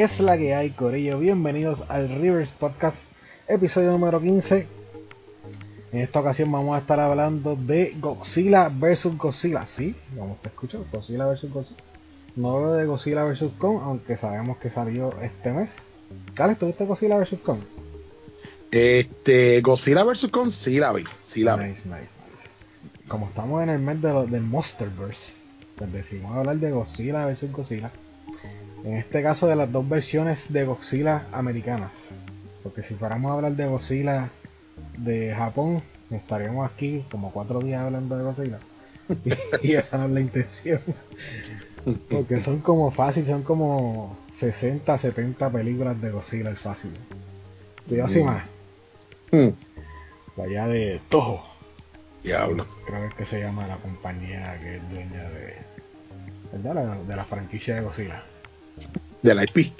¿Qué es la que hay, Corillo? Bienvenidos al Rivers Podcast, episodio número 15. En esta ocasión vamos a estar hablando de Godzilla vs. Godzilla. Sí, vamos a escuchar Godzilla vs. Godzilla. No de Godzilla vs. Kong, aunque sabemos que salió este mes. ¿Tú ¿tuviste Godzilla vs. Kong? Este, Godzilla vs. Kong sí la vi, sí la nice, Nice, nice. Como estamos en el mes de del Monsterverse, pues decidimos hablar de Godzilla vs. Godzilla. En este caso de las dos versiones de Godzilla americanas. Porque si fuéramos a hablar de Godzilla de Japón, estaríamos aquí como cuatro días hablando de Godzilla. y, esa no es la intención. Porque son como fácil, son como 60, 70 películas de Godzilla el fácil. Cuidado mm. más. Mm. Allá de Toho. Diablo. Creo que se llama la compañía que es dueña de, de la franquicia de Godzilla de la IP.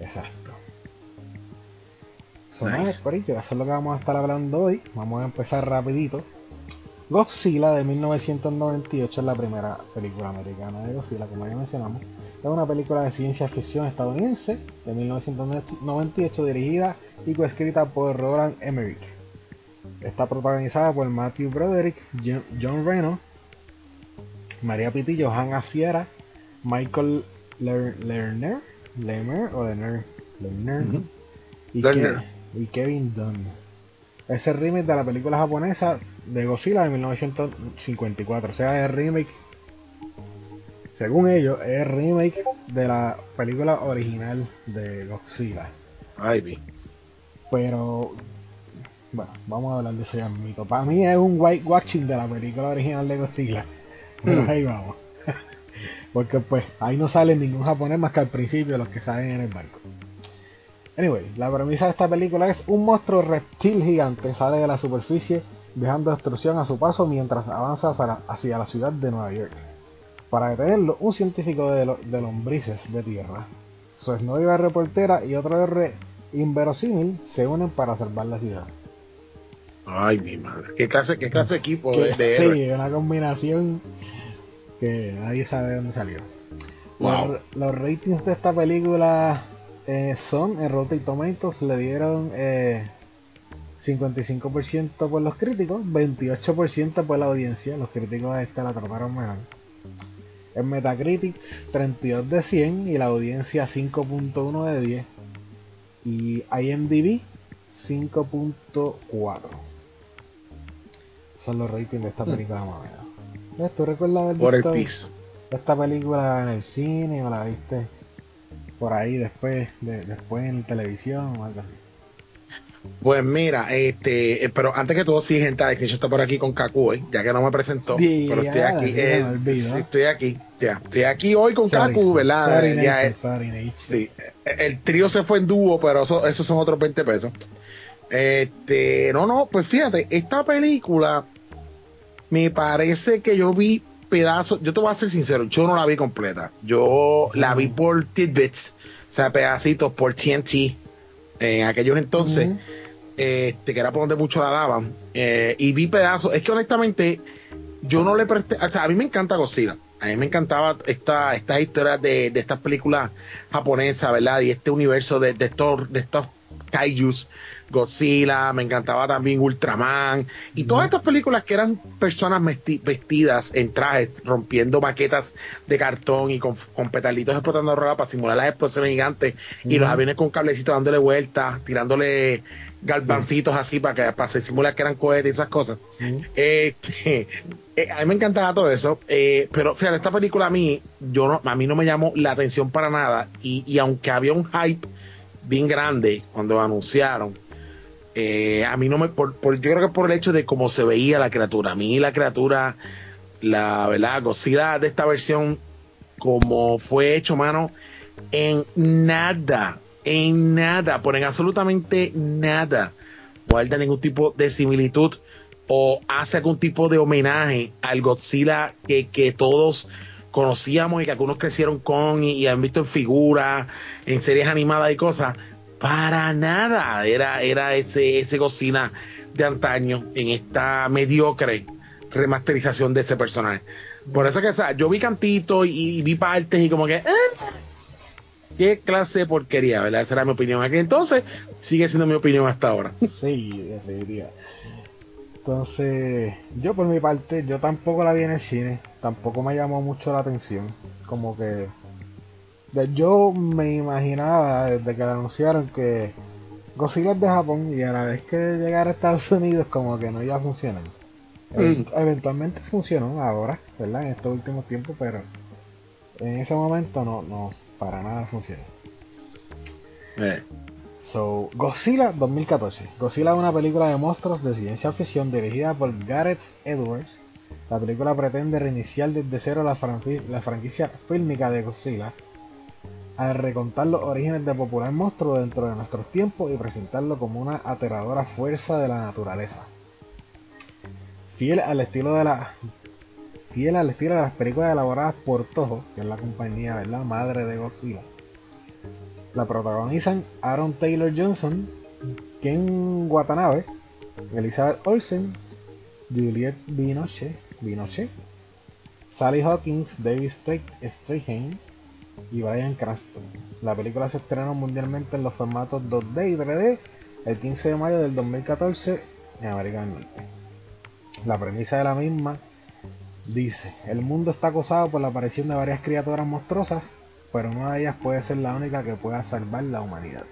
Exacto. eso es lo que vamos a estar hablando hoy. Vamos a empezar rapidito. Godzilla de 1998 es la primera película americana de Godzilla, como ya mencionamos. Es una película de ciencia ficción estadounidense de 1998 dirigida y coescrita por Roland Emmerich. Está protagonizada por Matthew Broderick, John Reno, María Pitillo, Han Asiera, Michael Lerner, Lerner o Lerner, Lerner, y, Kevin Dunn. Ese remake de la película japonesa de Godzilla de 1954. O sea, es remake, según ellos, es remake de la película original de Godzilla. Ay, Pero, bueno, vamos a hablar de ese mito. Para mí es un white watching de la película original de Godzilla. Pero mm. ahí vamos. Porque pues ahí no sale ningún japonés más que al principio los que salen en el barco. Anyway, la premisa de esta película es un monstruo reptil gigante sale de la superficie dejando destrucción a su paso mientras avanza hacia la ciudad de Nueva York. Para detenerlo, un científico de, lombrices de tierra, su exnovia reportera y otro R inverosímil se unen para salvar la ciudad. Ay, mi madre. ¿Qué clase, qué clase de equipo de, de Sí, una combinación que nadie sabe de dónde salió. Los, ratings de esta película eh, son en Rotten Tomatoes le dieron 55% eh, por los críticos, 28% por la audiencia. Los críticos esta la trataron mejor. En Metacritic 32 de 100 y la audiencia 5.1 de 10. Y IMDb 5.4. Son los ratings de esta película más ¿Tú recuerdas Por el piso. esta película en el cine o la viste por ahí después, después en televisión o algo así? Pues mira, este, eh, pero antes que todo, sí, gente, Alex está por aquí con Kaku hoy, ya que no me presentó, pero estoy aquí, eh, estoy aquí, ya, estoy aquí hoy con Kaku, ¿verdad? sí, el trío se fue en dúo, pero eso, esos son otros 20 pesos. Este, no, no, pues fíjate, esta película me parece que yo vi pedazos, yo te voy a ser sincero, yo no la vi completa, yo la vi por tidbits, o sea, pedacitos por TNT en aquellos entonces, este, que era por donde mucho la daban, eh, y vi pedazos, es que honestamente yo no le presté, o sea, a mí me encanta Godzilla, a mí me encantaba esta, estas historias de, de estas películas japonesas, ¿verdad? Y este universo de, de estos, de estos kaijus Godzilla, me encantaba también Ultraman y todas estas películas que eran personas vestidas en trajes, rompiendo maquetas de cartón y con, con petalitos explotando ropa para simular las explosiones gigantes y los aviones con cablecitos dándole vueltas, tirándole galvancitos así para que para simular que eran cohetes y esas cosas. Este, eh, a mí me encantaba todo eso, eh, pero fíjate, esta película a mí, yo no, a mí no me llamó la atención para nada y, y aunque había un hype bien grande cuando anunciaron, eh, a mí no me, por, yo creo que por el hecho de cómo se veía la criatura, a mí la criatura, la verdad, Godzilla de esta versión, como fue hecho, mano, en nada, en nada, por en absolutamente nada, guarda ningún tipo de similitud o hace algún tipo de homenaje al Godzilla que, que todos conocíamos y que algunos crecieron con y, y han visto en figuras, en series animadas y cosas para nada era, era ese, ese Godzilla de antaño en esta mediocre remasterización de ese personaje. Por eso que, yo vi cantito y, vi partes y como que... Eh. qué clase de porquería, ¿verdad? Esa era mi opinión aquí. Entonces, sigue siendo mi opinión hasta ahora. Sí, definiría. Entonces, yo por mi parte, yo tampoco la vi en el cine, tampoco me llamó mucho la atención. Como que yo me imaginaba desde que anunciaron que Godzilla es de Japón y a la vez que llegara a Estados Unidos como que no iba a funcionar. Mm. Eventualmente funcionó ahora, ¿verdad? En estos últimos tiempos, pero en ese momento no, no, para nada funcionó. Eh. So, Godzilla 2014. Godzilla es una película de monstruos de ciencia ficción dirigida por Gareth Edwards. La película pretende reiniciar desde cero la, la franquicia fílmica de Godzilla al recontar los orígenes de popular monstruo dentro de nuestros tiempos y presentarlo como una aterradora fuerza de la naturaleza. Fiel al estilo de la fiel al estilo de las películas elaboradas por Toho, que es la compañía ¿verdad? madre de Godzilla. La protagonizan Aaron Taylor Johnson, Ken Watanabe, Elizabeth Olsen, Juliette Binoche, Binoche Sally Hawkins, David Strahan, y Brian Cranston. La película se estrenó mundialmente en los formatos 2D y 3D el 15 de mayo del 2014 en América del Norte. La premisa de la misma dice, el mundo está acosado por la aparición de varias criaturas monstruosas, pero una de ellas puede ser la única que pueda salvar la humanidad.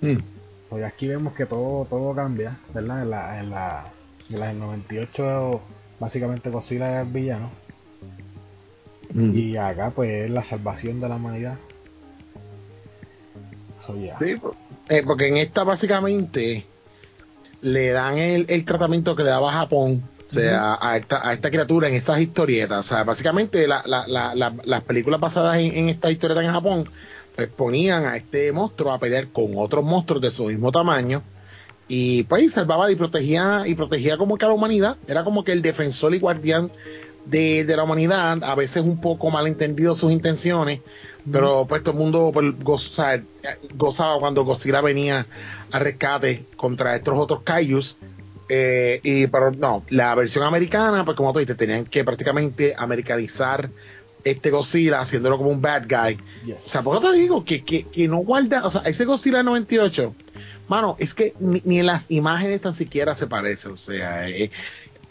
Mm. Pues aquí vemos que todo, todo cambia, ¿verdad? En la, en la, en la del 98 básicamente Godzilla es el villano y acá pues es la salvación de la humanidad. Sí, eh, porque en esta básicamente le dan el, tratamiento que le daba Japón o sea, a, esta, a esta criatura en esas historietas. O sea, básicamente las películas basadas en, esta historieta en Japón, pues ponían a este monstruo a pelear con otros monstruos de su mismo tamaño. Y pues salvaba y protegía, y protegía como que a la humanidad. Era como que el defensor y guardián de, la humanidad, a veces un poco malentendido sus intenciones, pero pues todo el mundo pues, gozaba cuando Godzilla venía a rescate contra estos otros Kaijus. Eh, y pero no, la versión americana, pues como tú dices, tenían que prácticamente americanizar este Godzilla haciéndolo como un bad guy. O sea, por te digo que, que, que, no guarda, o sea, ese Godzilla 98, mano, es que ni, en las imágenes tan siquiera se parece, o sea, eh,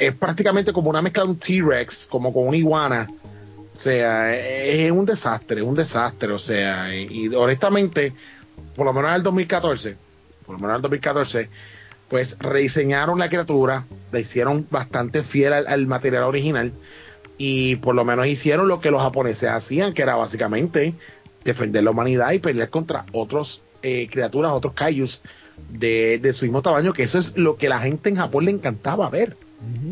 es prácticamente como una mezcla de un T-Rex, como con una iguana. O sea, es un desastre, es un desastre. O sea, y, honestamente, por lo menos en el 2014, por lo menos en el 2014, pues rediseñaron la criatura, la hicieron bastante fiel al, material original y por lo menos hicieron lo que los japoneses hacían, que era básicamente defender la humanidad y pelear contra otras eh, criaturas, otros kaijus de, de, su mismo tamaño, que eso es lo que la gente en Japón le encantaba ver.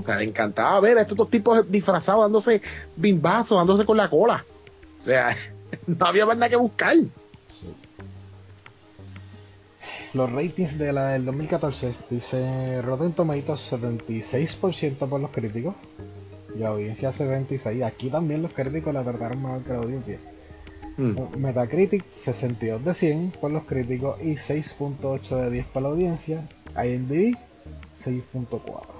O sea, le encantaba ver a estos dos tipos disfrazados dándose bimbazos, dándose con la cola. O sea, no había más nada que buscar. Los ratings de la del 2014 dice Rotten Tomatoes 76% por los críticos y la audiencia 76%. Aquí también los críticos la trataron mejor que la audiencia. Mm. Metacritic 62 de 100 por los críticos y 6.8 de 10 para la audiencia. IMDb 6.4.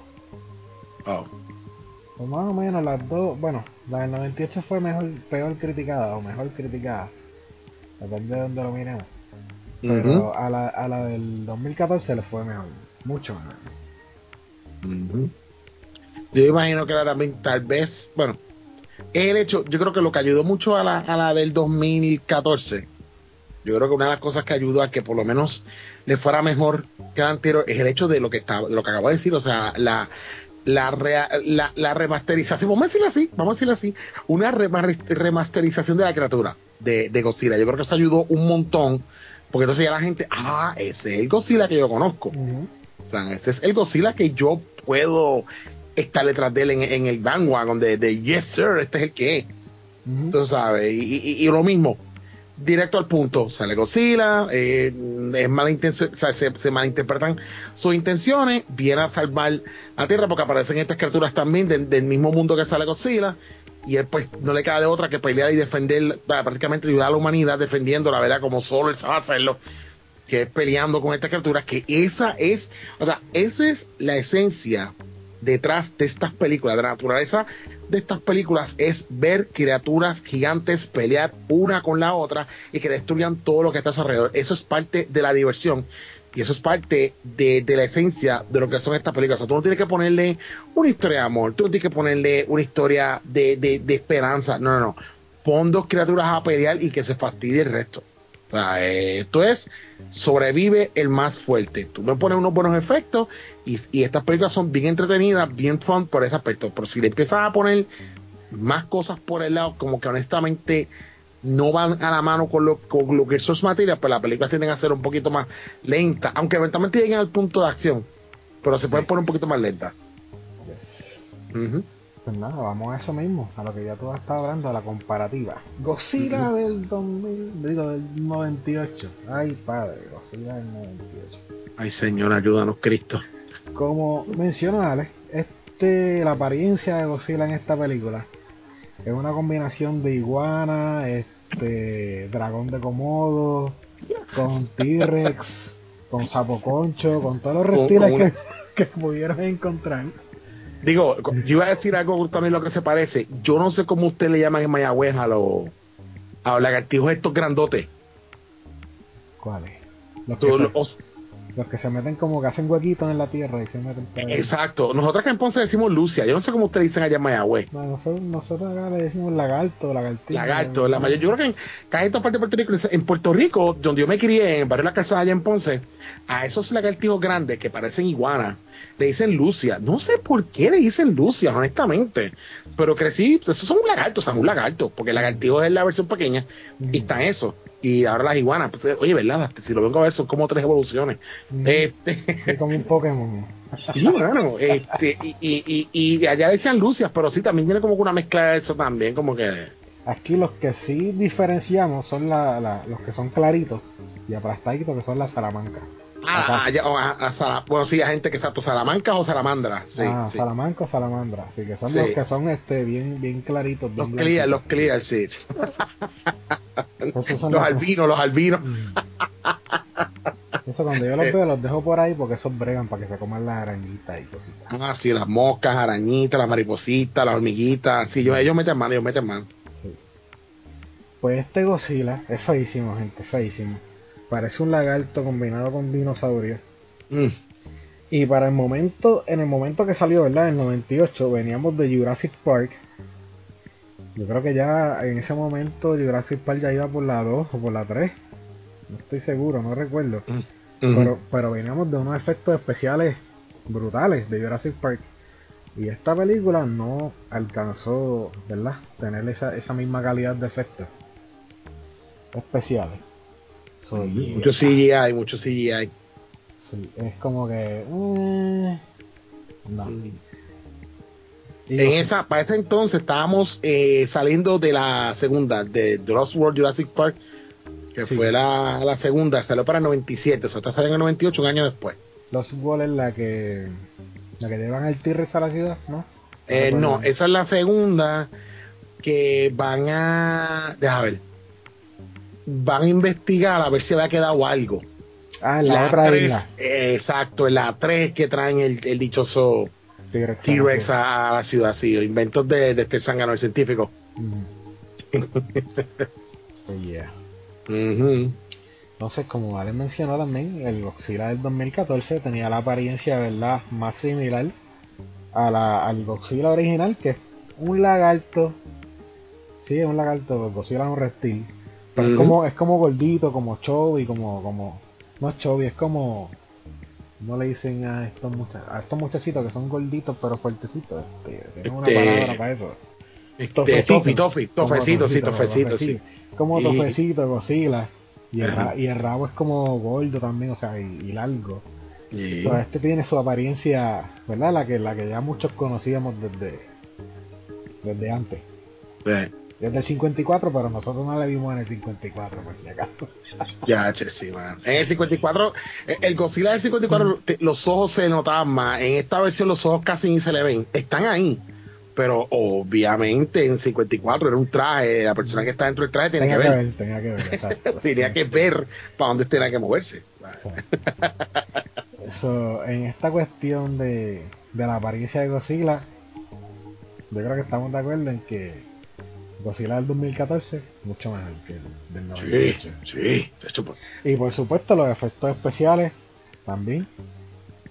Oh. Son más o menos las dos. Bueno, la del 98 fue mejor, peor criticada o mejor criticada. Depende de donde lo miremos. Pero a, la, a la del 2014 le fue mejor. Mucho mejor. Yo imagino que era también, tal vez, bueno, el hecho, yo creo que lo que ayudó mucho a la, a la del 2014, yo creo que una de las cosas que ayudó a que por lo menos le fuera mejor que la anterior es el hecho de lo que estaba, de lo que acabo de decir, o sea, la, la, la, remasterización, vamos a decirlo así, vamos a decirlo así, una remasterización de la criatura de, de, Godzilla. Yo creo que eso ayudó un montón, porque entonces ya la gente, ah, ese es el Godzilla que yo conozco. O sea, ese es el Godzilla que yo puedo estar detrás de él en, el bandwagon de, de, yes sir, este es el que es. Tú sabes, y, lo mismo, directo al punto. Sale Godzilla, eh, es mala intención, se, malinterpretan sus intenciones, viene a salvar a Tierra porque aparecen estas criaturas también del, mismo mundo que sale Godzilla. Y él pues no le queda de otra que pelear y defender, prácticamente ayudar a la humanidad defendiendo la verdad como solo él sabe hacerlo, que es peleando con estas criaturas, que esa es, o sea, esa es la esencia detrás de estas películas, de la naturaleza de estas películas es ver criaturas gigantes pelear una con la otra y que destruyan todo lo que está a su alrededor. Eso es parte de la diversión y eso es parte de, la esencia de lo que son estas películas. O sea, tú no tienes que ponerle una historia de amor, tú no tienes que ponerle una historia de, de esperanza. No, no, no. Pon dos criaturas a pelear y que se fastidie el resto. O sea, esto es sobrevive el más fuerte. Tú me pones unos buenos efectos y, estas películas son bien entretenidas, bien fun por ese aspecto. Pero si le empiezas a poner más cosas por el lado, como que honestamente no van a la mano con lo, con lo que son materias, pues las películas tienden a ser un poquito más lentas, aunque eventualmente lleguen al punto de acción, pero se pueden poner un poquito más lentas. Pues nada, vamos a eso mismo, a lo que ya tú has estado hablando, a la comparativa. Godzilla del 2000, digo, del 98. Ay, padre, Godzilla del 98. Ay, Señor, ayúdanos, Cristo. Como mencionó Alex, este, la apariencia de Godzilla en esta película es una combinación de iguana, este, dragón de Komodo, con T-Rex, con sapo concho, con todos los reptiles que, que pudieron encontrar. Digo, yo iba a decir algo también lo que se parece. Yo no sé cómo usted le llaman en Mayagüez a los a los lagartijos estos grandotes. ¿Cuáles? Los, los, que se meten como que hacen huequitos en la tierra y se meten Exacto. Nosotros acá en Ponce decimos Lucia. Yo no sé cómo ustedes dicen allá en Mayagüez. nosotros, nosotros, acá le decimos lagarto, lagartijo. Lagarto. La mayor, yo creo que en casi todas partes de Puerto Rico, en Puerto Rico, donde yo me crié, en el barrio de la calzada allá en Ponce, a esos lagartijos grandes que parecen iguanas, le dicen Lucia. No sé por qué le dicen Lucia, honestamente. Pero crecí, esos son un lagarto, sea, un lagarto, porque el lagartijo es la versión pequeña y está eso. Y ahora las iguanas, pues, oye, ¿verdad? Si lo vengo a ver, son como tres evoluciones. Este, como un Pokémon. Sí, bueno, este, y, y, y, allá le decían Lucias, pero sí, también tiene como una mezcla de eso también, como que. Aquí los que sí diferenciamos son la, los que son claritos y aplastaditos, que son las salamancas. Ah, a, bueno, sí, hay gente que exacto, Salamanca o Salamandra. Sí, ah, Salamanca o Salamandra, sí, que son los que son este bien, bien claritos. los clear, los clear, sí. los albinos, los albinos. Mm. Eso cuando yo los eh. veo los dejo por ahí porque esos bregan para que se coman las arañitas y cositas. Ah, sí, las moscas, arañitas, las maripositas, las hormiguitas. Sí, yo, ellos meten mano, ellos meten mano. Pues este Godzilla es feísimo, gente, feísimo. Parece un lagarto combinado con dinosaurio. Mm. Y para el momento, en el momento que salió, ¿verdad? En el 98, veníamos de Jurassic Park. Yo creo que ya en ese momento Jurassic Park ya iba por la 2 o por la 3. No estoy seguro, no recuerdo. Mm. Pero, pero veníamos de unos efectos especiales brutales de Jurassic Park. Y esta película no alcanzó, ¿verdad? Tener esa, esa misma calidad de efectos especiales mucho CGI, mucho CGI. Sí, es como que. Eh, no. Mm. En esa, para ese entonces estábamos eh, saliendo de la segunda, de The Lost World Jurassic Park, que fue la, la, segunda, salió para el 97, eso está saliendo en el 98, un año después. Lost World es la que la que llevan el T-Rex a la ciudad, ¿no? Eh, no, esa es la segunda que van a. Deja ver van a investigar a ver si había quedado algo. Ah, en la, otra isla. exacto, en la 3 que traen el, dichoso T-Rex a, la ciudad, sí, inventos de, de este zángano, el científico. Mm. Entonces, como Alex mencionó también, el Godzilla del 2014 tenía la apariencia, ¿verdad?, más similar a la, al Godzilla original, que es un lagarto. Sí, es un lagarto, Godzilla es un reptil es como, es como gordito, como chubby, como, como, no es chubby, es como, no le dicen a estos muchachos, a estos muchachitos que son gorditos pero fuertecitos, este, tienen una este, palabra para eso. Este, tofi, tofi, tofecito, sí, tofecito, sí. Como tofecito, cosila. Y el, y el, rabo es como gordo también, o sea, y, largo. este tiene su apariencia, ¿verdad? La que, la que ya muchos conocíamos desde, desde antes. Sí. Desde el 54, pero nosotros no la vimos en el 54, por si acaso. Ya, che, sí, man. En el 54, eh, el Godzilla del 54, los ojos se notaban más. En esta versión, los ojos casi ni se le ven. Están ahí. Pero obviamente en el 54 era un traje. La persona que está dentro del traje tenía, que, ver. Tenía que ver, tenía que ver para dónde tenía que moverse. en esta cuestión de, de la apariencia de Godzilla, yo creo que estamos de acuerdo en que Godzilla del 2014 mucho mejor que el del 98. Sí, sí, pues. Y por supuesto los efectos especiales también.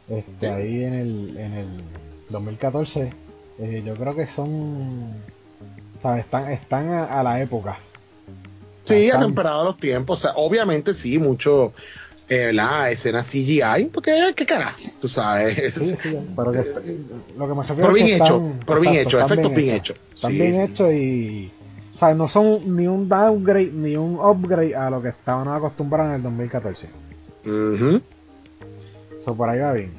Este, Ahí en el, en el 2014 eh, yo creo que son... Están, están a, la época. Sí, ha temperado los tiempos. O sea, obviamente sí, mucho eh, la escena CGI, porque qué carajo, tú sabes. Sí, sí, pero que, lo que me refiero pero bien hecho, pero bien hecho, efectos bien hechos. Están bien hechos y o sea, no son ni un downgrade ni un upgrade a lo que estaban acostumbrados en el 2014. Uh Eso por ahí va bien.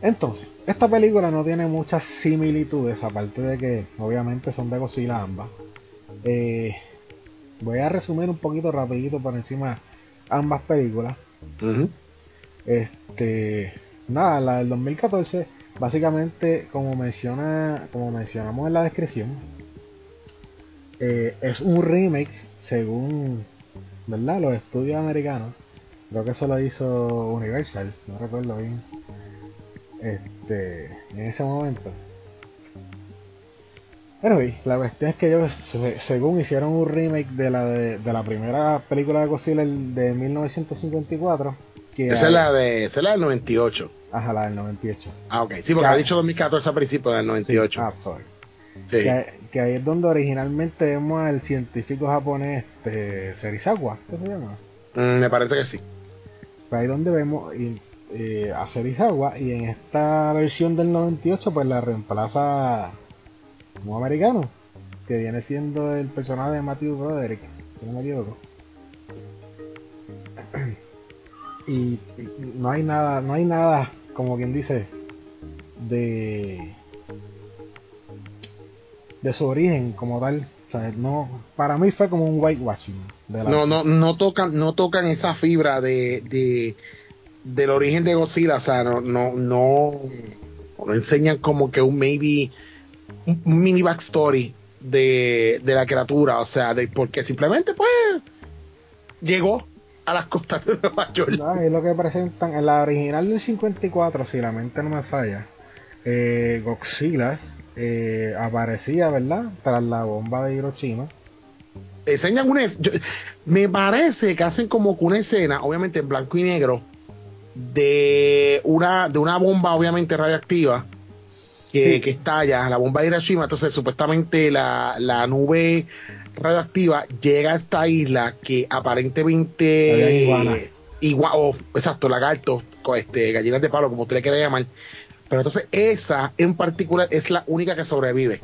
Entonces, esta película no tiene muchas similitudes, aparte de que obviamente son de Godzilla ambas. Eh, voy a resumir un poquito rapidito por encima ambas películas. Este, nada, la del 2014, básicamente, como menciona, como mencionamos en la descripción, eh, es un remake según ¿verdad? los estudios americanos. Creo que eso lo hizo Universal, no recuerdo bien. Este, en ese momento. Pero la cuestión es que ellos, según hicieron un remake de la de, la primera película de Godzilla de 1954. Que esa, es la de, esa es la del 98. Ajá, la del 98. Ah, ok. Sí, porque ha dicho 2014 a principios del 98. ah, sorry. Que, ahí es donde originalmente vemos al científico japonés este, Serizawa, ¿qué se llama? Mm, me parece que sí. Pues ahí donde vemos eh, a Serizawa y en esta versión del 98 pues la reemplaza un americano, que viene siendo el personaje de Matthew Broderick, si no me equivoco. Y no hay nada, no hay nada, como quien dice, de de su origen como tal. no, para mí fue como un whitewashing. no, no, no tocan, no tocan esa fibra de, de del origen de Godzilla, o sea, no, no, no, no enseñan como que un maybe un mini backstory de, de la criatura, o sea, de porque simplemente pues llegó a las costas de Nueva York. es lo que presentan en la original del 54, si la mente no me falla. Eh, Godzilla eh, aparecía, ¿verdad? Tras la bomba de Hiroshima. Enseñan una. me parece que hacen como que una escena, obviamente en blanco y negro, de una, de una bomba, obviamente radiactiva, que, que estalla, la bomba de Hiroshima. Entonces, supuestamente la, la nube radiactiva llega a esta isla que aparentemente. Igual, oh, exacto, lagartos, este, gallinas de palo, como usted le quiera llamar, pero entonces esa en particular es la única que sobrevive.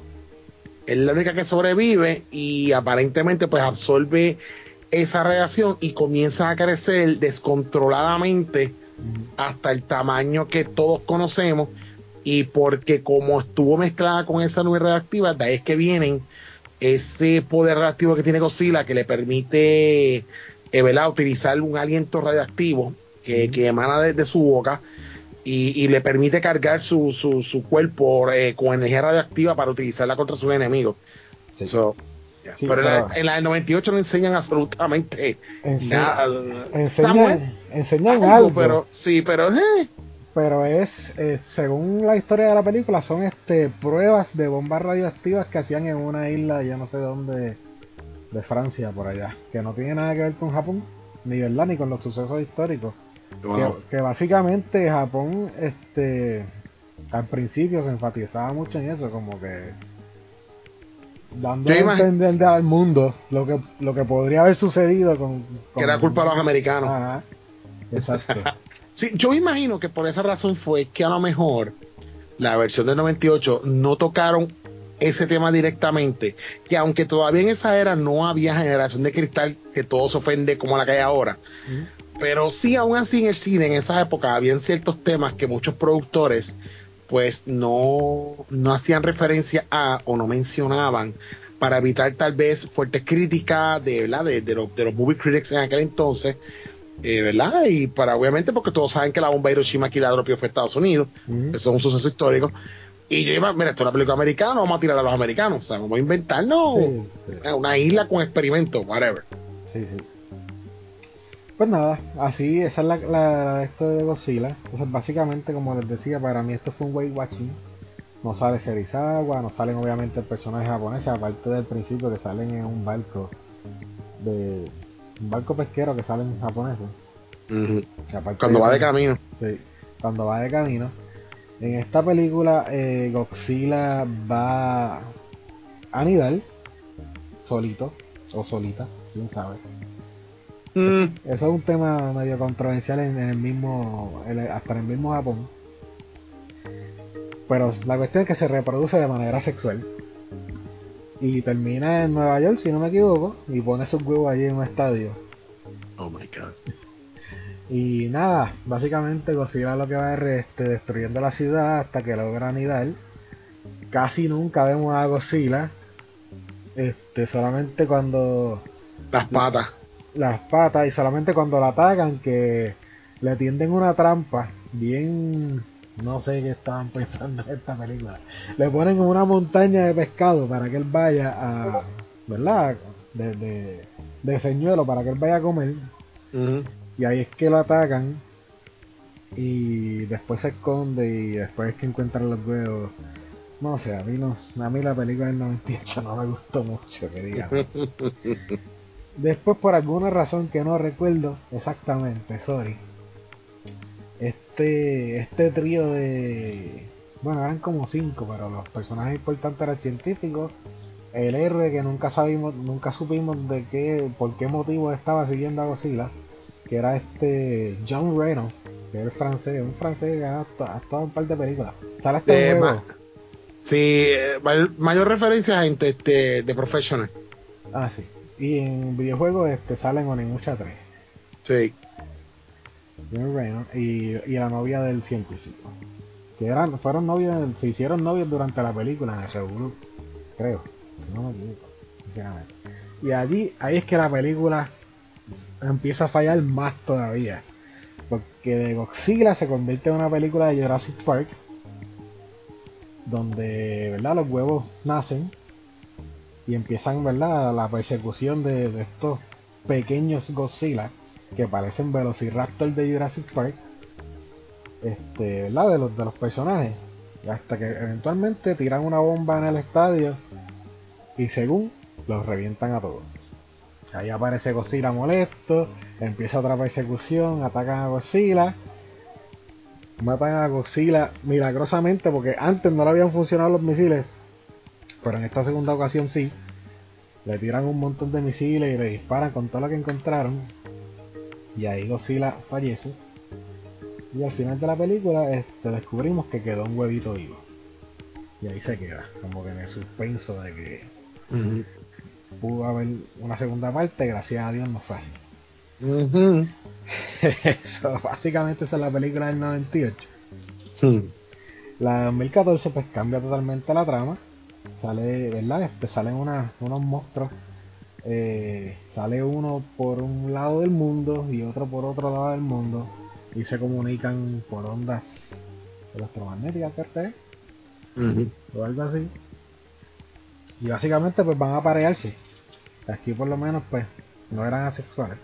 Es la única que sobrevive y aparentemente pues absorbe esa radiación y comienza a crecer descontroladamente hasta el tamaño que todos conocemos. Y porque como estuvo mezclada con esa nube radiactiva, de ahí es que vienen ese poder radiactivo que tiene Godzilla que le permite eh, utilizar un aliento radiactivo que, emana desde su boca y, le permite cargar su, su, su cuerpo eh, con energía radioactiva para utilizarla contra sus enemigos. pero, en, la, del 98 no enseñan absolutamente nada. Enseñan, algo, Pero, sí, pero... Eh. Pero es, eh, según la historia de la película, son este pruebas de bombas radioactivas que hacían en una isla, ya no sé dónde, de Francia, por allá. Que no tiene nada que ver con Japón, ni verdad, ni con los sucesos históricos. Que, básicamente Japón, este, al principio se enfatizaba mucho en eso, como que dando a entender al mundo lo que, lo que podría haber sucedido con, que era culpa de los americanos. exacto. sí, yo me imagino que por esa razón fue que a lo mejor la versión del 98 no tocaron ese tema directamente, que aunque todavía en esa era no había generación de cristal que todo se ofende como la que hay ahora, pero sí, aún así en el cine, en esa época, habían ciertos temas que muchos productores pues no, no hacían referencia a o no mencionaban para evitar tal vez fuertes críticas de, ¿verdad? De, de, los, de los movie critics en aquel entonces, eh, ¿verdad? Y para obviamente porque todos saben que la bomba de Hiroshima aquí la dropió fue Estados Unidos, eso es un suceso histórico. Y yo iba, mira, esto es una película americana, vamos a tirar a los americanos, o sea, vamos a inventarnos una isla con experimentos, whatever. Sí, sí. Pues nada, así, esa es la, la, de esto de Godzilla. Entonces, básicamente, como les decía, para mí esto fue un weight watching. No sale Serizawa, no salen obviamente el personaje japonés, aparte del principio que salen en un barco de un barco pesquero que salen japoneses. Cuando va de camino. Sí, cuando va de camino. En esta película, eh, Godzilla va a nivel solito o solita, quién sabe. Mm. Eso, es un tema medio controversial en, el mismo, hasta en el mismo Japón. Pero la cuestión es que se reproduce de manera sexual. Y termina en Nueva York, si no me equivoco, y pone sus huevos allí en un estadio. Oh my god. Y nada, básicamente Godzilla lo que va es este, destruyendo la ciudad hasta que logra anidar. Casi nunca vemos a Godzilla. Este, solamente cuando. Las patas. Las patas, y solamente cuando la atacan, que le tienden una trampa bien no sé qué estaban pensando en esta película. Le ponen una montaña de pescado para que él vaya a, ¿verdad? De, de, señuelo para que él vaya a comer. Y ahí es que lo atacan. Y después se esconde y después es que encuentran los huevos. No sé, a mí, no, a mí la película del 98 no me gustó mucho, que digamos. Después, por alguna razón que no recuerdo exactamente, sorry, este, este trío de. Bueno, eran como cinco, pero los personajes importantes eran científicos. El héroe que nunca sabimos, nunca supimos de qué, por qué motivo estaba siguiendo a Godzilla, que era este John Reno, que es francés, un francés que ha actuado en un par de películas. ¿Sale este juego? Sí, eh, mayor, referencia a gente este, de Professional. Ah, sí. Y en videojuegos este, salen Onimucha 3. Sí y, y la novia del científico. Que eran, fueron novios, se hicieron novios durante la película en el creo, no me equivoco, Y allí, ahí es que la película empieza a fallar más todavía. Porque de Godzilla se convierte en una película de Jurassic Park. Donde, ¿verdad? Los huevos nacen. Y empiezan, ¿verdad? La persecución de, de estos pequeños Godzilla que parecen Velociraptor de Jurassic Park, este, ¿verdad? De los, de los personajes. Hasta que eventualmente tiran una bomba en el estadio y según los revientan a todos. Ahí aparece Godzilla molesto, empieza otra persecución, atacan a Godzilla, matan a Godzilla milagrosamente porque antes no le habían funcionado los misiles, pero en esta segunda ocasión sí. Le tiran un montón de misiles y le disparan con todo lo que encontraron y ahí Godzilla fallece. Y al final de la película este, descubrimos que quedó un huevito vivo. Y ahí se queda, como que en el suspenso de que pudo haber una segunda parte, gracias a Dios no fue así. Eso, básicamente esa es la película del 98. La de 2014 pues cambia totalmente la trama. Sale, ¿verdad? Este, salen unos monstruos eh, sale uno por un lado del mundo y otro por otro lado del mundo y se comunican por ondas electromagnéticas, ¿qué O algo así. Y básicamente pues van a parearse. Aquí por lo menos pues no eran asexuales.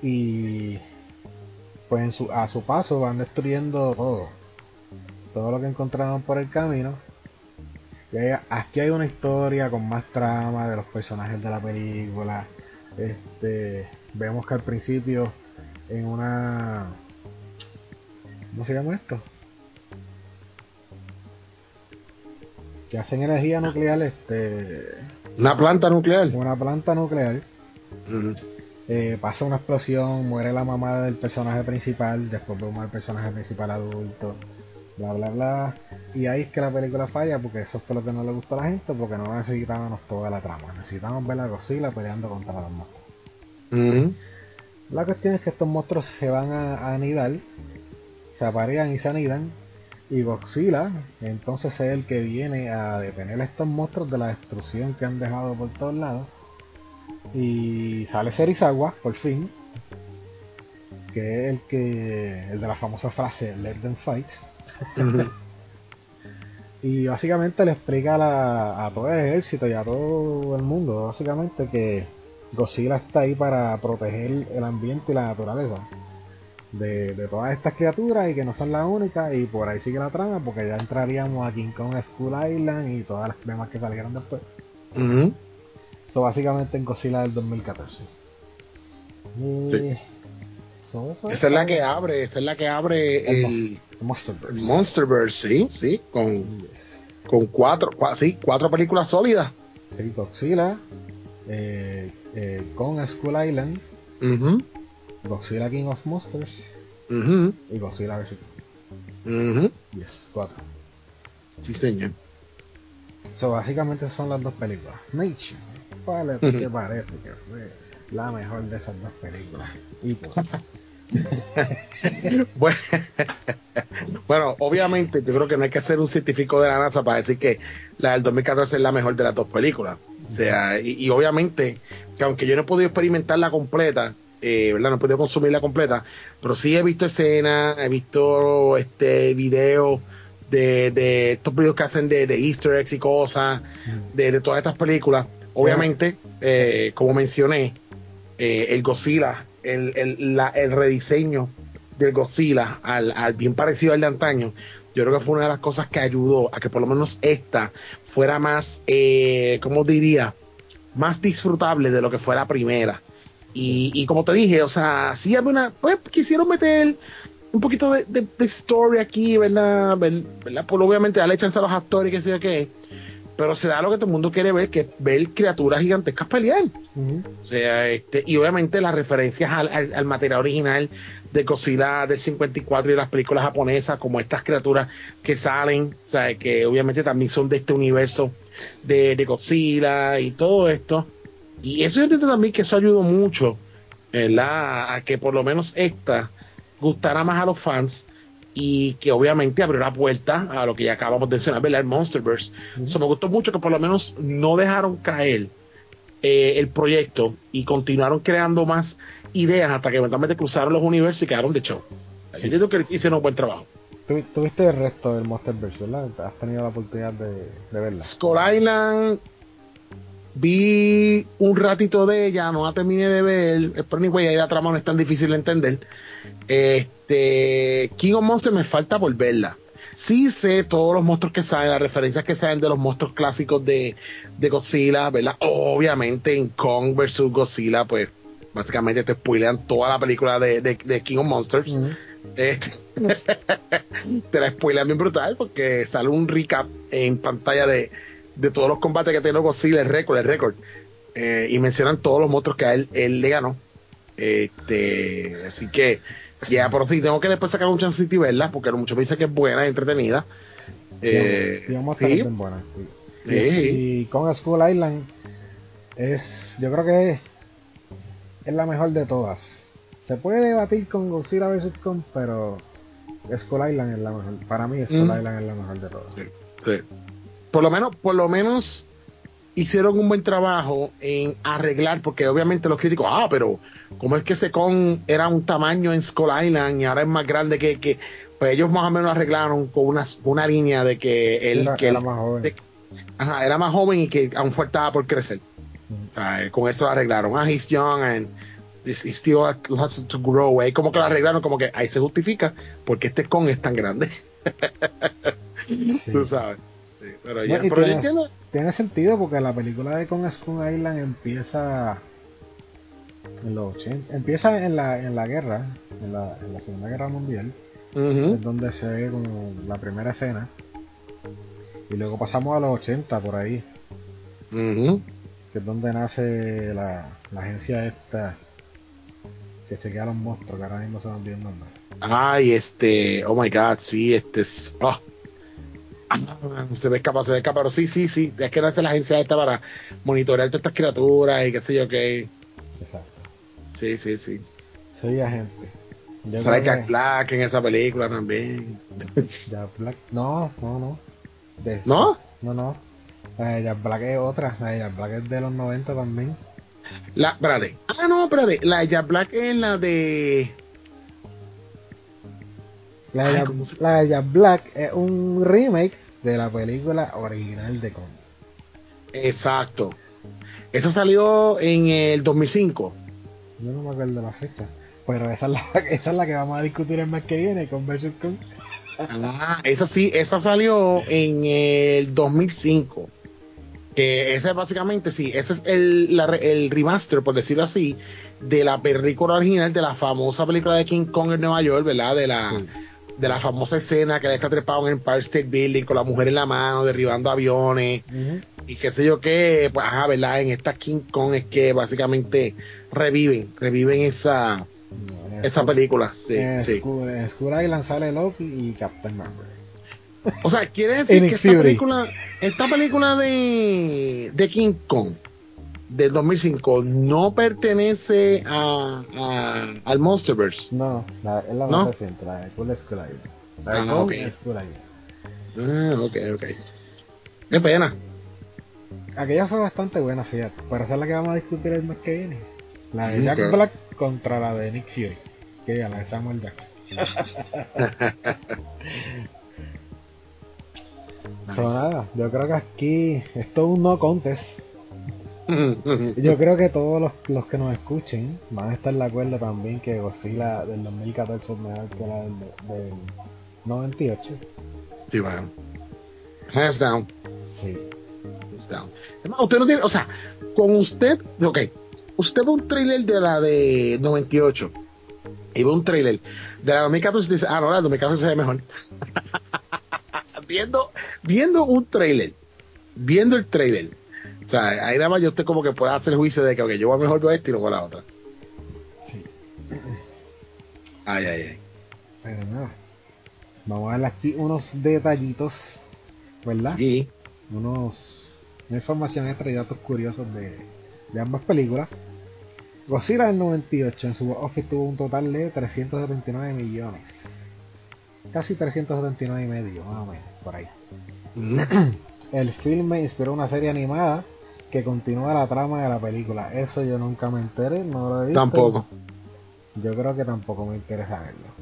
Y pues a su paso van destruyendo todo. Todo lo que encontraron por el camino aquí hay una historia con más trama de los personajes de la película. Este, vemos que al principio en una ¿cómo se llama esto? que hacen energía nuclear este una planta nuclear una planta nuclear eh, pasa una explosión muere la mamá del personaje principal después vemos al personaje principal adulto bla bla bla. Y ahí es que la película falla porque eso fue lo que no le gustó a la gente porque no necesitábamos toda la trama, necesitábamos ver a Godzilla peleando contra los monstruos. La cuestión es que estos monstruos se van a, anidar, se aparean y se anidan, y Godzilla entonces es el que viene a detener a estos monstruos de la destrucción que han dejado por todos lados. Y sale Serizawa, por fin, que es el que el de la famosa frase Let them fight y básicamente le explica a, todo el ejército y a todo el mundo, básicamente, que Godzilla está ahí para proteger el ambiente y la naturaleza de, todas estas criaturas y que no son las únicas y por ahí sigue la trama porque ya entraríamos a King Kong School Island y todas las demás que salieron después. Eso básicamente en Godzilla del 2014. Esa es la que abre, esa es la que abre el, Monsterverse. sí, sí, con, con cuatro, sí, cuatro películas sólidas. Sí, Godzilla, eh, eh, Kong School Island, Godzilla King of Monsters y Godzilla vs. Uh Yes, cuatro. Sí, señor. So, básicamente son las dos películas. Nature, ¿cuál te parece que fue la mejor de esas dos películas? Y pues. bueno, obviamente yo creo que no hay que ser un científico de la NASA para decir que la del 2014 es la mejor de las dos películas. O sea, y, obviamente que aunque yo no he podido experimentarla completa, eh, ¿verdad? No he podido consumirla completa, pero sí he visto escenas, he visto este videos de, estos videos que hacen de, easter eggs y cosas, de, todas estas películas. Obviamente, eh, como mencioné, eh, el Godzilla el, el, la, el rediseño del Godzilla al, al, bien parecido al de antaño, yo creo que fue una de las cosas que ayudó a que por lo menos esta fuera más, eh, ¿cómo diría? Más disfrutable de lo que fue la primera. Y, y como te dije, o sea, sí había una, pues quisieron meter un poquito de, de, story aquí, ¿verdad? ¿verdad? Pues obviamente darle chance a los actores y que sé yo qué pero se da lo que todo el mundo quiere ver, que es ver criaturas gigantescas pelear. O sea, este, y obviamente las referencias al, material original de Godzilla del 54 y las películas japonesas, como estas criaturas que salen, o sea, que obviamente también son de este universo de, de Godzilla y todo esto. Y eso yo entiendo también que eso ayudó mucho, ¿verdad? A que por lo menos esta gustara más a los fans y que obviamente abrió la puerta a lo que ya acabamos de mencionar, ¿verdad? El Monsterverse. Eso me gustó mucho que por lo menos no dejaron caer eh, el proyecto y continuaron creando más ideas hasta que eventualmente cruzaron los universos y quedaron de show. Sí. Yo que hicieron un buen trabajo. ¿Tuviste el resto del Monsterverse, verdad? ¿Has tenido la oportunidad de, de verla? Skull Island vi un ratito de ella, no la terminé de ver, pero anyway, ahí la trama no es tan difícil de entender. Este, King of Monsters me falta por verla. Sí sé todos los monstruos que salen, las referencias que salen de los monstruos clásicos de, de Godzilla, ¿verdad? Obviamente en Kong vs. Godzilla, pues básicamente te spoilean toda la película de, King of Monsters. Este, te la spoilean bien brutal porque sale un recap en pantalla de, de todos los combates que ha tenido Godzilla, el récord, el récord. Eh, y mencionan todos los monstruos que a él, él le ganó. Este, así que, ya, por si tengo que después sacar un chance y verla, porque muchos me dicen que es buena y entretenida. Eh, sí. Buena, sí. Y, con School Island es, yo creo que es, la mejor de todas. Se puede debatir con Godzilla vs. Kong, pero Skull Island es la mejor. Para mí, Skull mm. Island es la mejor de todas. Sí, sí. Por lo menos, por lo menos hicieron un buen trabajo en arreglar, porque obviamente los críticos, ah, pero ¿cómo es que ese con era un tamaño en Skull Island y ahora es más grande que, que pues ellos más o menos arreglaron con una, una línea de que él era, más joven. ajá, era más joven y que aún faltaba por crecer. Mm. con eso lo arreglaron. Ah, he's young and he still has to grow. Ahí como que lo arreglaron, como que ahí se justifica porque este con es tan grande. Tú sabes. Pero ya, tiene, sentido porque la película de Kong Skull Island empieza en los 80, empieza en la, en la guerra, en la, en la Segunda Guerra Mundial, es donde se ve como la primera escena, y luego pasamos a los 80 por ahí, que es donde nace la, la agencia esta que chequea a los monstruos, que ahora mismo se el nombre. Ay, este, oh my god, sí, este es, oh, se me escapa, se me escapa, pero sí, sí, sí, es que nace la agencia esta para monitorear todas estas criaturas y qué sé yo qué. Exacto. Sí, sí, sí. Soy agente. Sale Jack Black en esa película también. Jack Black, no, no, no. ¿No? No, no. La de Jack Black es otra, la de Jack Black es de los 90 también. La, espérate. Ah, no, espérate. La de Jack Black es la de. La de, Jack, Black es un remake de la película original de Kong. Exacto. Esa salió en el 2005. Yo no me acuerdo de la fecha. Pero esa es la, esa es la que vamos a discutir el mes que viene con Versus Con. Ah, esa sí, esa salió en el 2005. Que ese básicamente, sí, ese es el, el remaster, por decirlo así, de la película original de la famosa película de King Kong en Nueva York, ¿verdad? De la, de la famosa escena que él está trepado en el Empire State Building con la mujer en la mano, derribando aviones y qué sé yo qué, pues ajá, ¿verdad? En esta King Kong es que básicamente reviven, reviven esa, esa película, sí, sí. Skull Island sale Loki y Captain Marvel. O sea, quiere decir que esta película, esta película de, de King Kong del 2005 no pertenece a, a al Monsterverse. No, la, es la más reciente, la de Cool Island. La de ah, okay. Skull Island. Ah, ok, ok. Qué pena. Aquella fue bastante buena, fíjate. Para ser la que vamos a discutir el mes que viene. La de Jack Black contra la de Nick Fury. Que ya la de Samuel Jackson. so, nada, yo creo que aquí esto es un no contest. Yo creo que todos los, los, que nos escuchen van a estar de acuerdo también que Godzilla del 2014 es mejor que la del, del 98. Sí, bueno. Hands down. Sí. Hands down. usted no tiene, o sea, con usted, ok, usted ve un trailer de la de 98 y ve un trailer de la 2014 y dice, ah, no, la 2014 se ve mejor. viendo, viendo un trailer, viendo el trailer sea, ahí nada más yo estoy como que puedo hacer el juicio de que, ok, yo voy mejor ver este y con la otra. Sí. Ay, ay, ay. Pero nada. Vamos a ver aquí unos detallitos, ¿verdad? Sí. Unos, una información extra y datos curiosos de, de ambas películas. Godzilla del 98 en su office tuvo un total de 379 millones. Casi 379 y medio, más o menos, por ahí. El filme inspiró una serie animada que continúa la trama de la película. Eso yo nunca me enteré, no lo he visto. Tampoco. Yo creo que tampoco me interesa verlo.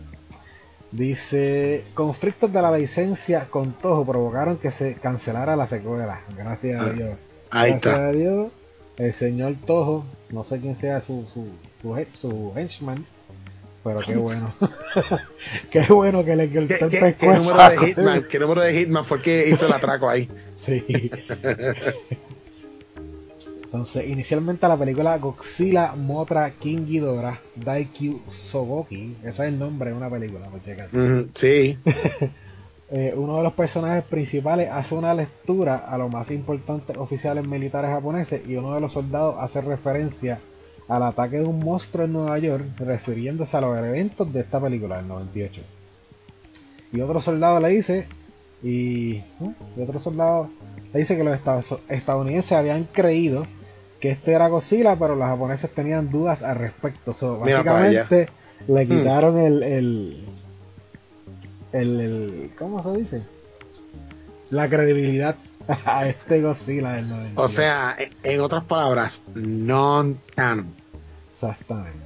Dice, conflictos de la licencia con Toho provocaron que se cancelara la secuela. Gracias a ah, Dios. Ahí Gracias a Dios, el señor Toho, no sé quién sea su, su, su, su henchman, pero qué bueno. qué bueno que le que el ¿Qué, qué, ¿qué número de Hitman? ¿Qué número de Hitman fue que hizo el atraco ahí? sí. Entonces, inicialmente la película Godzilla Motra King Ghidorah Daikyu Sogoki, ese es el nombre de una película, por checar. sí. eh, uno de los personajes principales hace una lectura a los más importantes oficiales militares japoneses y uno de los soldados hace referencia al ataque de un monstruo en Nueva York, refiriéndose a los eventos de esta película del 98. Y otro soldado le dice, y, otro soldado le dice que los estadounidenses habían creído que este era Godzilla, pero los japoneses tenían dudas al respecto. básicamente le hmm. quitaron el, el, el, ¿cómo se dice? La credibilidad a este Godzilla del 98. O sea, en otras palabras, non-canon. Exactamente.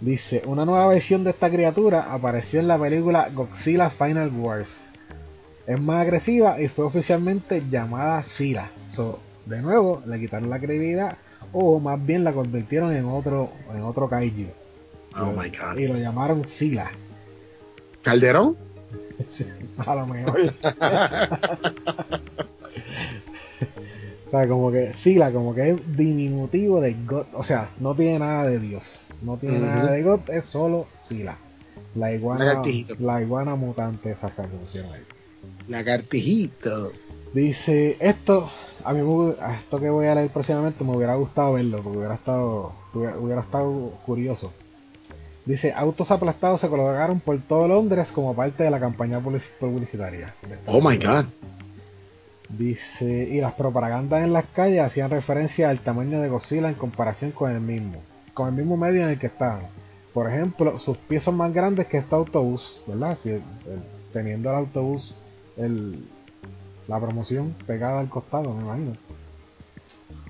Dice, una nueva versión de esta criatura apareció en la película Godzilla Final Wars. Es más agresiva y fue oficialmente llamada Sila. De nuevo, le quitaron la credibilidad o más bien la convirtieron en otro en otro kaiju. Oh my god. Y lo llamaron Sila. ¿Calderón? a lo mejor. O sea, como que Sila, como que es diminutivo de God. O sea, no tiene nada de Dios. No tiene nada de God, es solo Sila. La iguana, la iguana mutante esa que pusieron ahí. Lagartijito. Dice, esto, a mí esto que voy a leer próximamente me hubiera gustado verlo, porque hubiera estado, hubiera, estado curioso. Dice, autos aplastados se colocaron por todo Londres como parte de la campaña publicitaria. Oh my god. Dice, y las propagandas en las calles hacían referencia al tamaño de Godzilla en comparación con el mismo, con el mismo medio en el que estaban. Por ejemplo, sus pies son más grandes que este autobús, ¿verdad? teniendo el autobús el, la promoción pegada al costado, me imagino.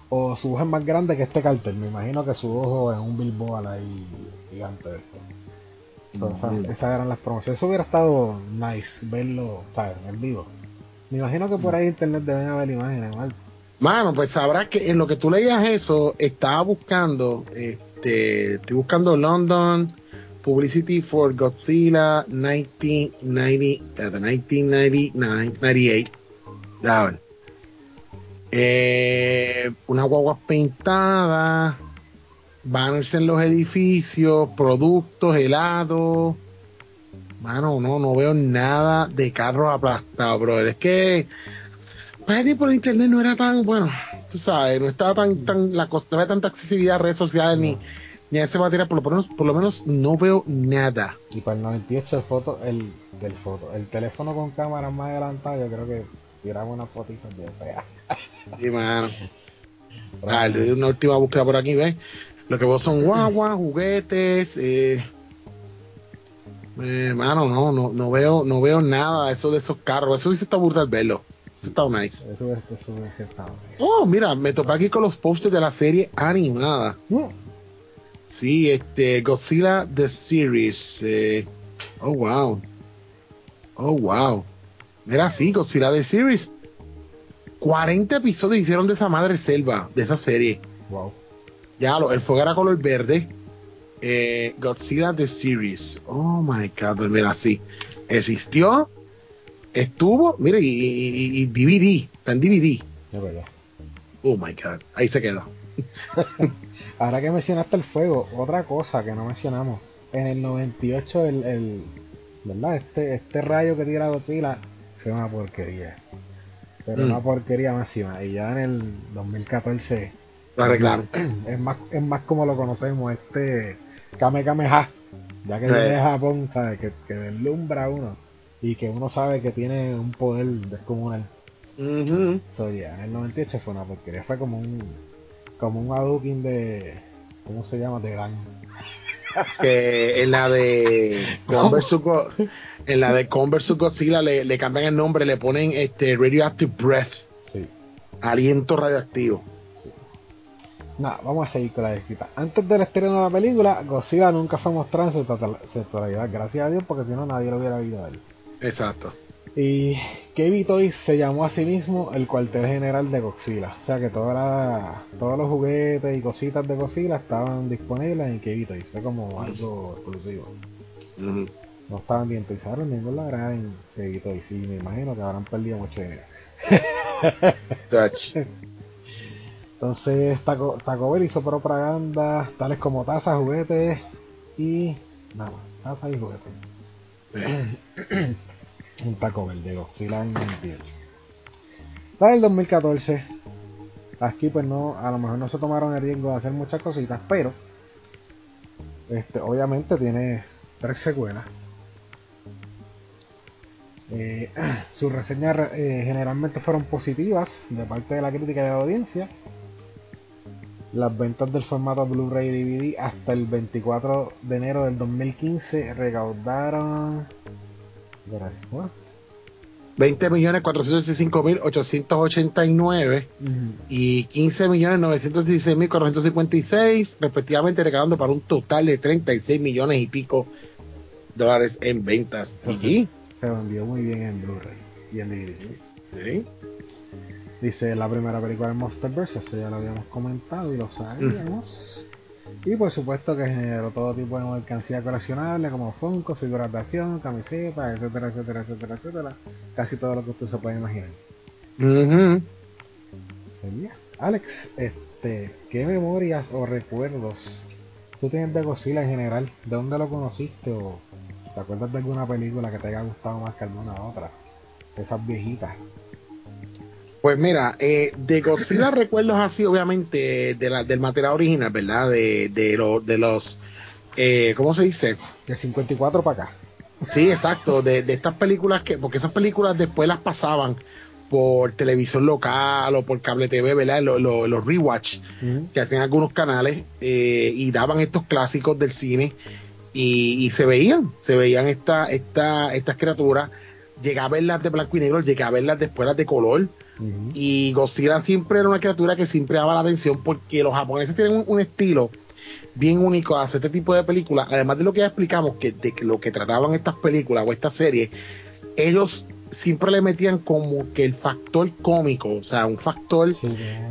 O su ojo es más grande que este cartel, me imagino que su ojo es un billboard ahí gigante de esto. esas, eran las promociones. Eso hubiera estado nice verlo, ¿sabes? En vivo. Me imagino que por ahí internet deben haber imágenes, Mano, pues sabrás que en lo que tú leías eso, estaba buscando, este, estoy buscando London Publicity for Godzilla 1990, 1999, 98. ver. Eh, una guagua pintada, banners en los edificios, productos, helados. Mano, no, no veo nada de carros aplastados, bro. Es que pues por internet no era tan, bueno, tú sabes, no estaba tan, tan, la cosa, no había tanta accesibilidad a redes sociales ni, ni a ese material, por lo menos, por lo menos no veo nada. Y para el 98 el foto, el, del foto, el teléfono con cámara más adelantado, yo creo que tiraba una fotito de fea. Sí, mano. Ah, le una última búsqueda por aquí, ¿ves? Lo que vos son guaguas, juguetes, eh, eh, mano, no, no, no veo, no veo nada eso de esos carros. Eso hubiese estado brutal verlo. Eso está nice. Eso, eso, eso nice. Oh, mira, me topé aquí con los posters de la serie animada. Mm. Sí, este, Godzilla The Series. Eh, oh, wow. Oh, wow. Mira, sí, Godzilla The Series. 40 episodios hicieron de esa madre selva, de esa serie. Wow. Ya, lo, el fuego era color verde. Eh, Godzilla The Series. Oh my god, pues mira, sí. Existió, estuvo, mire, y, y, DVD, está en DVD. Oh my god, ahí se quedó. Ahora que mencionaste el fuego, otra cosa que no mencionamos. En el 98, el, el ¿verdad? Este, este rayo que tira Godzilla fue una porquería. Pero una mm. porquería máxima. Y ya en el 2014 lo arreglaron. Es más, es más como lo conocemos, este Kame Kameha. Ya que viene de Japón, ¿sabes? Que, que deslumbra a uno. Y que uno sabe que tiene un poder descomunal. Uh en el 98 fue una porquería. Fue como un como un Hadouken de. ¿Cómo se llama? De Gan. Que en la de Converse en la de Converse Godzilla le, le, cambian el nombre, le ponen este Radioactive Breath. Sí. Aliento radioactivo. Nada, vamos a seguir con la descrita. Antes del estreno de la película, Godzilla nunca fue mostrado en su totalidad. Gracias a Dios, porque si no nadie lo hubiera visto a él. Exacto. Y Kevin Toys se llamó a sí mismo el cuartel general de Godzilla. O sea que toda todos los juguetes y cositas de Godzilla estaban disponibles en Kevin Toys. Fue como algo exclusivo. No estaban bien pensaron ni ningún la en Kevin Toys. Y me imagino que habrán perdido mucho dinero. Entonces Taco, Taco Bell hizo propaganda tales como tazas, juguetes y nada, tazas y juguetes. un Taco Bell de Godzilla en 98. La del 2014, aquí pues no, a lo mejor no se tomaron el riesgo de hacer muchas cositas, pero este, obviamente tiene tres secuelas. Eh, sus reseñas eh, generalmente fueron positivas de parte de la crítica y de la audiencia. Las ventas del formato Blu-ray DVD hasta el 24 de enero del 2015 recaudaron 20 millones 485 mil 889 y 15 millones 916 mil 456 respectivamente recaudando para un total de 36 millones y pico dólares en ventas. Y se vendió muy bien en Blu-ray y en DVD dice la primera película de Monsterverse eso ya lo habíamos comentado y lo sabíamos y por supuesto que generó todo tipo de mercancía coleccionable como Funko, figuras de acción, camisetas, etcétera, etcétera, etcétera, etcétera. Casi todo lo que usted se puede imaginar. Sería. Alex, este, ¿qué memorias o recuerdos tú tienes de Godzilla en general? ¿De dónde lo conociste o te acuerdas de alguna película que te haya gustado más que alguna otra? esas viejitas. Pues mira, eh, de Godzilla recuerdos así, obviamente, de la, del material original, ¿verdad? De, de, de los, eh, ¿cómo se dice? De 54 para acá. Sí, exacto, de, de, estas películas que, porque esas películas después las pasaban por televisión local o por cable TV, ¿verdad? Los, rewatch que hacían algunos canales eh, y daban estos clásicos del cine y, y se veían, se veían esta, esta, estas criaturas. Llegaba a verlas de blanco y negro, llegaba a verlas después las de color y Godzilla siempre era una criatura que siempre daba la atención porque los japoneses tienen un, estilo bien único a hacer este tipo de películas. Además de lo que ya explicamos, que de lo que trataban estas películas o estas series, ellos siempre le metían como que el factor cómico, o sea, un factor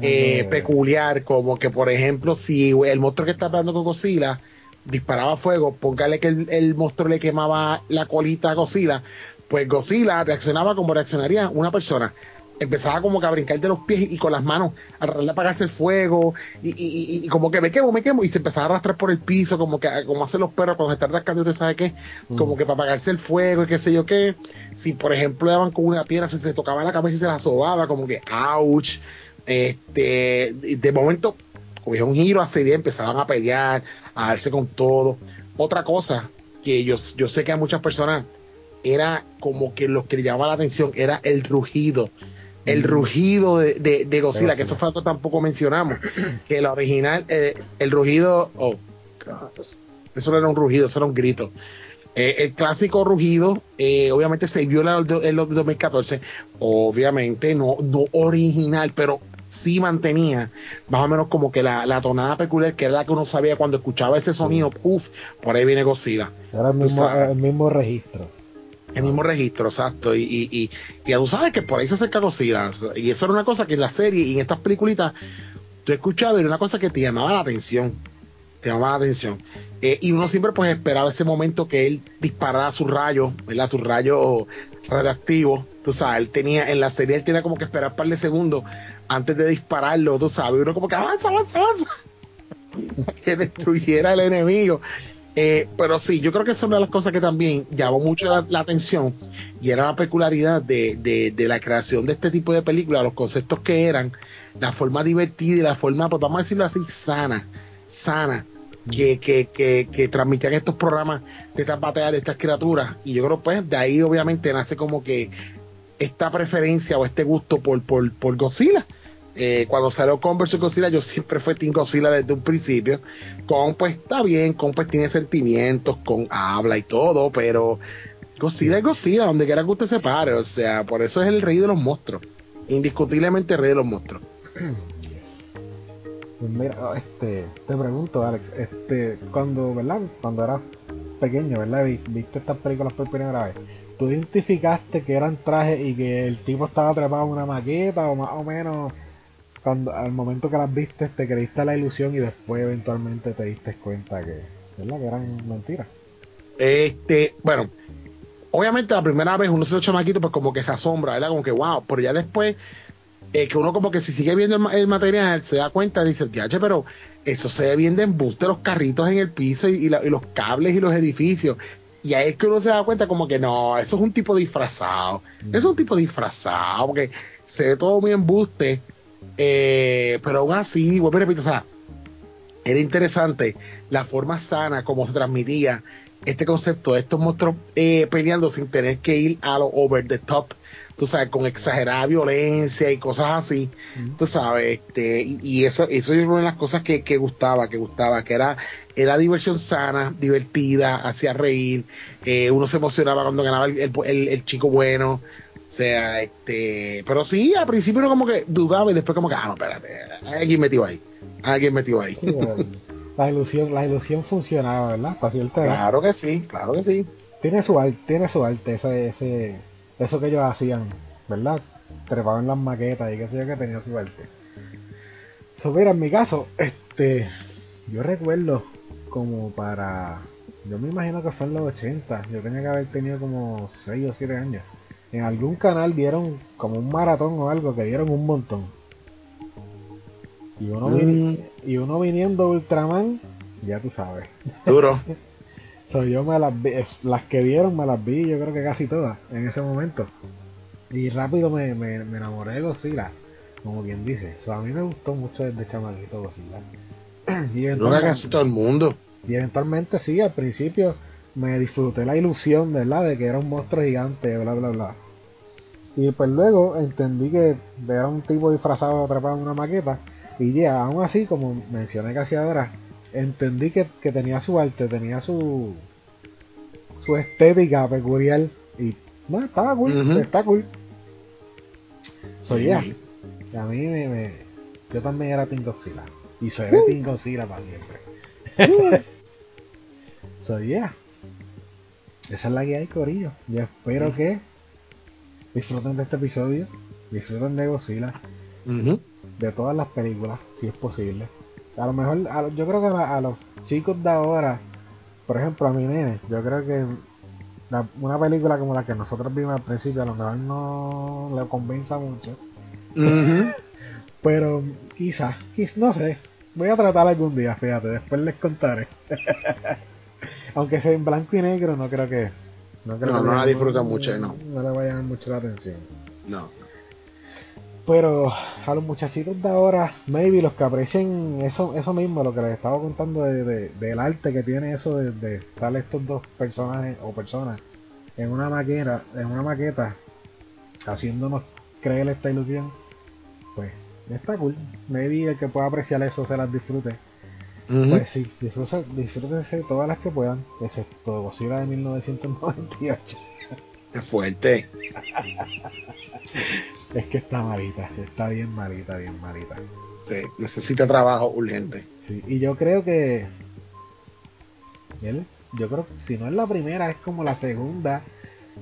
eh, peculiar, como que por ejemplo, si el monstruo que está peleando con Godzilla disparaba fuego, póngale que el, monstruo le quemaba la colita a Godzilla, pues Godzilla reaccionaba como reaccionaría una persona empezaba como que a brincar de los pies y con las manos a tratar de apagarse el fuego y, como que me quemo, me quemo y se empezaba a arrastrar por el piso como que como hacen los perros cuando se están rascando y usted sabe qué, como que para apagarse el fuego y qué sé yo qué, si por ejemplo daban con una piedra se, se tocaba la cabeza y se la sobaba como que ouch, este, de momento cogía un giro a serie, empezaban a pelear, a darse con todo. Otra cosa que yo, yo sé que a muchas personas era como que lo que le llamaba la atención era el rugido el rugido de, de, Godzilla, que eso fue tampoco mencionamos, que la original, eh, el rugido, oh, eso no era un rugido, eso era un grito. Eh, el clásico rugido, eh, obviamente se vio en los de 2014, obviamente no, no original, pero sí mantenía más o menos como que la, la, tonada peculiar que era la que uno sabía cuando escuchaba ese sonido, uff, por ahí viene Godzilla. Era el mismo, el mismo registro. El mismo registro, exacto. Y, y, y, ya tú sabes que por ahí se acerca Godzilla. Y eso era una cosa que en la serie y en estas películas tú escuchabas, era una cosa que te llamaba la atención. Te llamaba la atención. Eh, y uno siempre pues esperaba ese momento que él disparara sus rayos, ¿verdad? Sus rayos radioactivos. Tú sabes, él tenía, en la serie él tenía como que esperar un par de segundos antes de dispararlo, tú sabes. Uno como que avanza, avanza, avanza. que destruyera al enemigo. Eh, pero sí, yo creo que es una de las cosas que también llamó mucho la, atención y era la peculiaridad de, de, la creación de este tipo de películas, los conceptos que eran, la forma divertida y la forma, pues vamos a decirlo así, sana, sana, que, que, que, que transmitían estos programas de estas batallas de estas criaturas. Y yo creo pues de ahí obviamente nace como que esta preferencia o este gusto por, por, por Godzilla eh, cuando salió Converse Godzilla, yo siempre fui Team Godzilla desde un principio. Con pues está bien, con pues tiene sentimientos, con habla y todo, pero Godzilla es Godzilla, donde quiera que usted se pare, o sea, por eso es el rey de los monstruos, indiscutiblemente el rey de los monstruos. Pues mira, oh, este, te pregunto, Alex, este, cuando, ¿verdad? Cuando eras pequeño, ¿verdad? Viste estas películas por primera vez. ¿Tú identificaste que eran trajes y que el tipo estaba atrapado en una maqueta o más o menos cuando al momento que las viste te creíste la ilusión y después eventualmente te diste cuenta que, ¿verdad? que eran mentiras. Este, bueno, obviamente la primera vez uno se lo chamaquito pues como que se asombra, ¿verdad? Como que wow, pero ya después eh, que uno como que si sigue viendo el, material se da cuenta, dice, diache, pero eso se ve bien de embuste los carritos en el piso y, los cables y los edificios. Y ahí es que uno se da cuenta como que no, eso es un tipo disfrazado. Eso es un tipo disfrazado, porque se ve todo muy embuste eh, pero aún así, vuelvo a repetir, o sea, era interesante la forma sana como se transmitía este concepto de estos monstruos eh, peleando sin tener que ir a lo over the top, tú sabes, con exagerada violencia y cosas así, tú sabes, este, y, eso, eso es una de las cosas que, gustaba, que gustaba, que era, era diversión sana, divertida, hacía reír, eh, uno se emocionaba cuando ganaba el chico bueno, sea, este, pero sí, al principio uno como que dudaba y después como que, ah, no, espérate, alguien metió ahí, alguien metió ahí. la ilusión, la ilusión funcionaba, ¿verdad? Claro que sí, claro que sí. Tiene su arte, tiene su arte, ese, ese, eso que ellos hacían, ¿verdad? Trepaban las maquetas y qué sé yo que tenía su arte. So, mira, en mi caso, este, yo recuerdo como para, yo me imagino que fue en los 80, yo tenía que haber tenido como 6 o 7 años en algún canal dieron como un maratón o algo que dieron un montón. Y uno, mm. y uno viniendo Ultraman, ya tú sabes. Duro. so, yo me las las que dieron me las vi, yo creo que casi todas en ese momento. Y rápido me, me, enamoré de Godzilla, como quien dice. So, a mí me gustó mucho desde chamaquito Godzilla. y casi todo el mundo. Y eventualmente sí, al principio me disfruté la ilusión, ¿verdad? De que era un monstruo gigante, bla, bla, bla. Y pues luego entendí que era un tipo disfrazado atrapado en una maqueta. Y ya, aún así, como mencioné casi ahora, entendí que, tenía su arte, tenía su su estética peculiar. Y no, estaba cool, está cool. Soy ya. A mí me, Yo también era Team Y seré uh. Para siempre. Soy ya. Esa es la que hay, Corillo. Yo espero que disfruten de este episodio, disfruten de Godzilla, de todas las películas, si es posible. A lo mejor, yo creo que a, los chicos de ahora, por ejemplo a mi nene, yo creo que una película como la que nosotros vimos al principio a lo mejor no le convenza mucho. Pero quizás, no sé, voy a tratar algún día, fíjate, después les contaré. Aunque sea en blanco y negro, no creo que. No, no, la disfrutan mucho, no. No le vayan mucho la atención. No. Pero a los muchachitos de ahora, maybe los que aprecien eso, eso mismo, lo que les estaba contando de, del arte que tiene eso de, de estar estos dos personajes o personas en una maqueta, en una maqueta, haciéndonos creer esta ilusión, pues está cool. Maybe el que pueda apreciar eso se las disfrute. Pues sí, disfrútense todas las que puedan, excepto Godzilla de 1998. Es fuerte. es que está malita, está bien malita, bien malita. Sí, necesita trabajo urgente. Sí, y yo creo que. Yo creo que si no es la primera, es como la segunda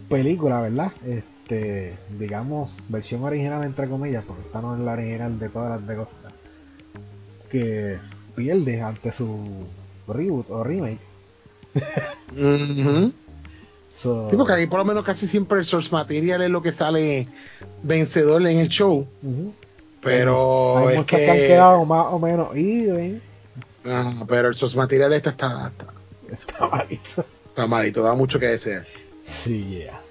película, ¿verdad? Este, digamos, versión original entre comillas, porque esta no es la original de todas las de Godzilla. Que pierde ante su reboot o remake. sí, porque aquí por lo menos casi siempre el source material es lo que sale vencedor en el show. Pero hay muchos que... han quedado más o menos ah, pero el source material este está, está, malito. Está malito, da mucho que desear. Sí, yeah.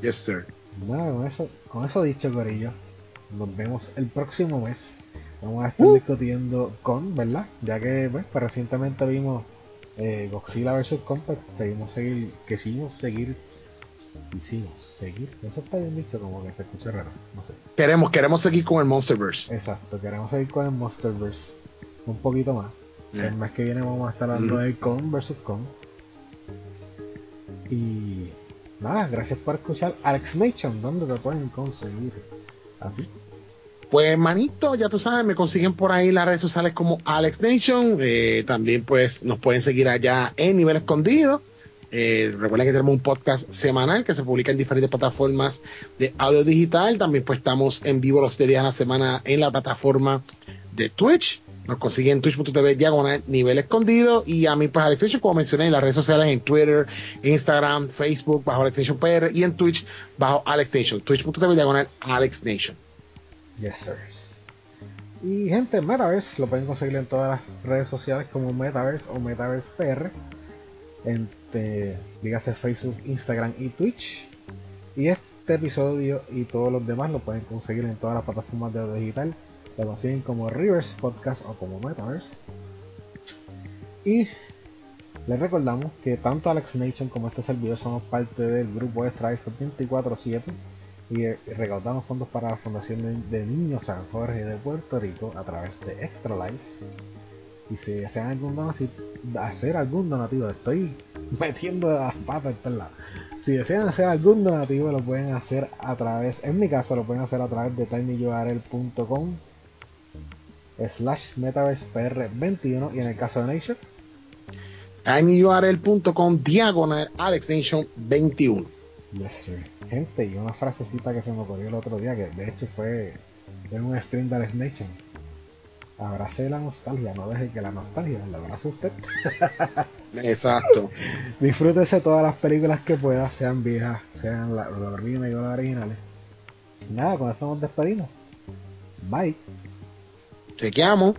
Yes, sir. Nada, con eso, con eso dicho, Corillo, nos vemos el próximo mes. Vamos a estar uh. discutiendo con, ¿verdad? Ya que pues, pues recientemente vimos eh, Godzilla vs. Kong, pues, seguimos seguir, que seguimos seguir, hicimos seguir, eso está bien dicho, como que se escucha raro, no sé. Queremos, queremos seguir con el Monsterverse. Exacto, queremos seguir con el Monsterverse un poquito más. El mes que viene vamos a estar hablando de Kong vs. Kong. Y nada, gracias por escuchar Alex Nation, ¿dónde te pueden conseguir? ¿A Pues manito, ya tú sabes, me consiguen por ahí las redes sociales como Alex Nation. Eh, también pues nos pueden seguir allá en Nivel Escondido. Eh, recuerden que tenemos un podcast semanal que se publica en diferentes plataformas de audio digital. También pues estamos en vivo los días de la semana en la plataforma de Twitch. Nos consiguen en twitch.tv diagonal nivel escondido. Y a mí, pues, Alex como mencioné, en las redes sociales, en Twitter, Instagram, Facebook, bajo Alex PR y en Twitch, bajo Alex Twitch.tv diagonal Alex Nation. Yes, sir. Y gente, Metaverse lo pueden conseguir en todas las redes sociales como Metaverse o Metaverse PR. Entre, dígase Facebook, Instagram y Twitch. Y este episodio y todos los demás lo pueden conseguir en todas las plataformas de audio digital lo consiguen como Rivers Podcast o como Metaverse. Y les recordamos que tanto Alex Nation como este servidor somos parte del grupo Extra 24-7 y recaudamos fondos para la Fundación de Niños San Jorge de Puerto Rico a través de Extra Life. Y si desean algún donativo, hacer algún donativo, estoy metiendo las patas en lado. Si desean hacer algún donativo, lo pueden hacer a través, en mi caso, lo pueden hacer a través de tinyurl.com slash metaversepr21 y en el caso de Nation tinyurl.com diagonal alexnation21 yes gente y una frasecita que se me ocurrió el otro día que de hecho fue en un stream de Alex Nation. Abrace la nostalgia no deje que la nostalgia la abrace usted. Exacto. Disfrútese todas las películas que pueda sean viejas sean las la o las originales nada con eso nos despedimos. Bye. Chequeamos.